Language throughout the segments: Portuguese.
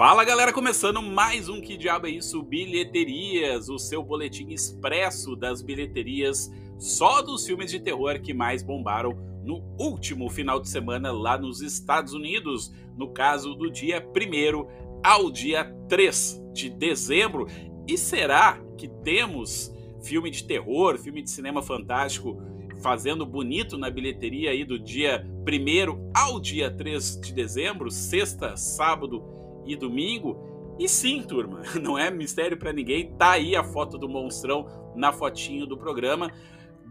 Fala galera, começando mais um Que Diabo é Isso Bilheterias, o seu boletim expresso das bilheterias só dos filmes de terror que mais bombaram no último final de semana lá nos Estados Unidos, no caso do dia 1 ao dia 3 de dezembro. E será que temos filme de terror, filme de cinema fantástico fazendo bonito na bilheteria aí do dia 1 ao dia 3 de dezembro, sexta, sábado e domingo. E sim, turma, não é mistério para ninguém, tá aí a foto do monstrão na fotinho do programa.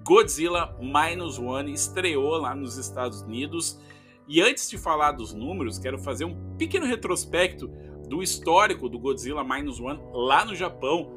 Godzilla Minus One estreou lá nos Estados Unidos. E antes de falar dos números, quero fazer um pequeno retrospecto do histórico do Godzilla Minus One lá no Japão.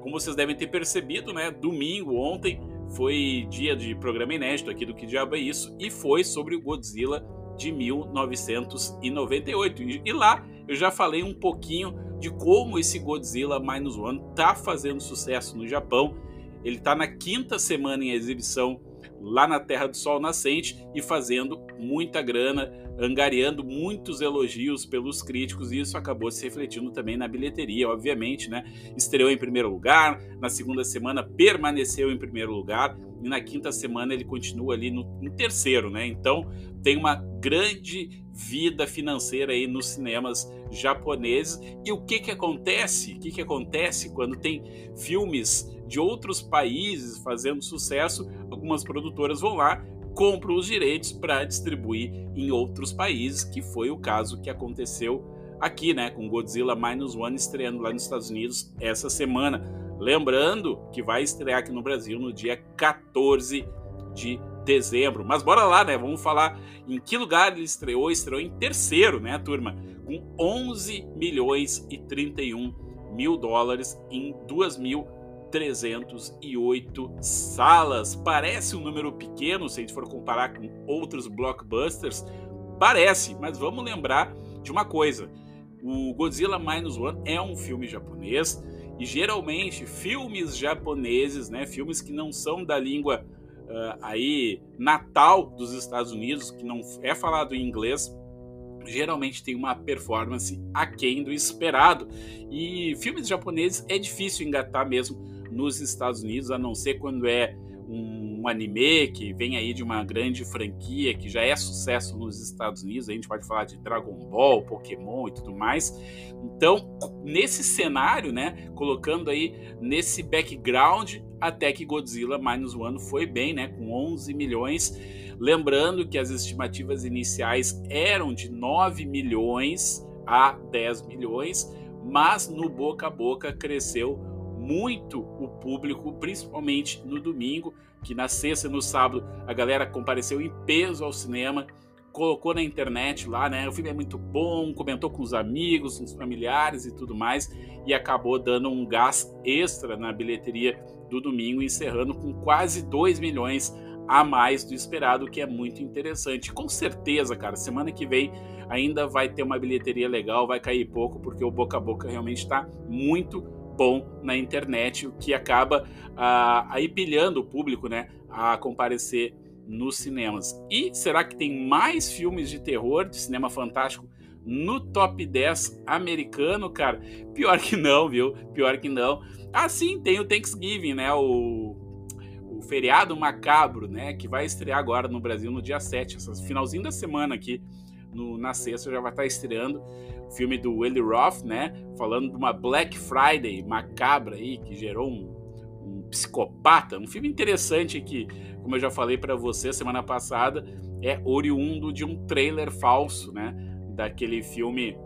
Como vocês devem ter percebido, né? Domingo, ontem, foi dia de programa inédito aqui do Que Diabo é Isso e foi sobre o Godzilla de 1998. E lá eu já falei um pouquinho de como esse Godzilla Minus One tá fazendo sucesso no Japão. Ele está na quinta semana em exibição lá na Terra do Sol Nascente e fazendo muita grana, angariando muitos elogios pelos críticos e isso acabou se refletindo também na bilheteria, obviamente, né? Estreou em primeiro lugar, na segunda semana permaneceu em primeiro lugar e na quinta semana ele continua ali no, no terceiro, né? Então tem uma grande vida financeira aí nos cinemas japoneses. E o que que acontece? O que que acontece quando tem filmes de outros países fazendo sucesso? Algumas produtoras vão lá, compram os direitos para distribuir em outros países, que foi o caso que aconteceu aqui, né, com Godzilla Minus One estreando lá nos Estados Unidos essa semana. Lembrando que vai estrear aqui no Brasil no dia 14 de dezembro. Mas bora lá, né? Vamos falar em que lugar ele estreou. Estreou em terceiro, né, turma? Com 11 milhões e 31 mil dólares em 2.308 salas. Parece um número pequeno se a gente for comparar com outros blockbusters. Parece, mas vamos lembrar de uma coisa. O Godzilla Minus One é um filme japonês e geralmente filmes japoneses, né, filmes que não são da língua uh, aí natal dos Estados Unidos, que não é falado em inglês, geralmente tem uma performance aquém do esperado. E filmes japoneses é difícil engatar mesmo nos Estados Unidos, a não ser quando é um, anime que vem aí de uma grande franquia que já é sucesso nos Estados Unidos. A gente pode falar de Dragon Ball, Pokémon e tudo mais. Então, nesse cenário, né, colocando aí nesse background, até que Godzilla Minus One foi bem, né, com 11 milhões. Lembrando que as estimativas iniciais eram de 9 milhões a 10 milhões, mas no boca a boca cresceu muito o público, principalmente no domingo, que na sexta e no sábado a galera compareceu em peso ao cinema, colocou na internet lá, né? O filme é muito bom, comentou com os amigos, com os familiares e tudo mais, e acabou dando um gás extra na bilheteria do domingo, encerrando com quase 2 milhões a mais do esperado, que é muito interessante. Com certeza, cara, semana que vem ainda vai ter uma bilheteria legal, vai cair pouco, porque o boca a boca realmente está muito bom na internet, o que acaba ah, aí pilhando o público, né, a comparecer nos cinemas. E será que tem mais filmes de terror, de cinema fantástico no top 10 americano, cara? Pior que não, viu? Pior que não. Ah, sim, tem o Thanksgiving, né? O, o feriado macabro, né? Que vai estrear agora no Brasil no dia 7, finalzinho da semana aqui. No, na sexta já vai estar estreando o filme do Eli Roth, né? Falando de uma Black Friday macabra aí que gerou um, um psicopata, um filme interessante que, como eu já falei para você semana passada, é oriundo de um trailer falso, né? Daquele filme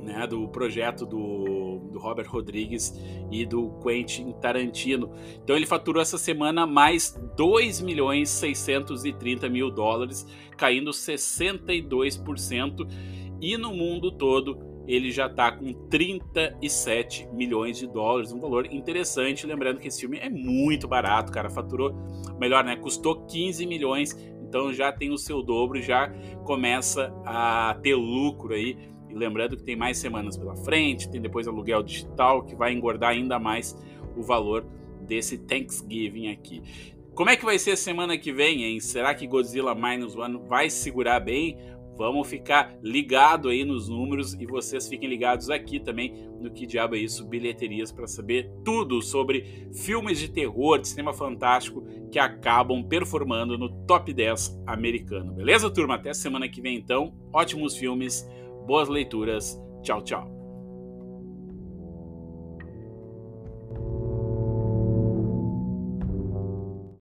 né, do projeto do, do, Robert Rodrigues e do Quentin Tarantino. Então ele faturou essa semana mais 2 milhões 630 mil dólares, caindo 62%, e no mundo todo ele já está com 37 milhões de dólares, um valor interessante. Lembrando que esse filme é muito barato, cara. Faturou, melhor, né? Custou 15 milhões, então já tem o seu dobro, já começa a ter lucro aí. Lembrando que tem mais semanas pela frente, tem depois aluguel digital que vai engordar ainda mais o valor desse Thanksgiving aqui. Como é que vai ser a semana que vem, hein? Será que Godzilla Minus One vai segurar bem? Vamos ficar ligado aí nos números e vocês fiquem ligados aqui também no que diabo é isso, bilheterias para saber tudo sobre filmes de terror, de cinema fantástico que acabam performando no top 10 americano. Beleza, turma? Até semana que vem então. Ótimos filmes, boas leituras. Tchau, tchau.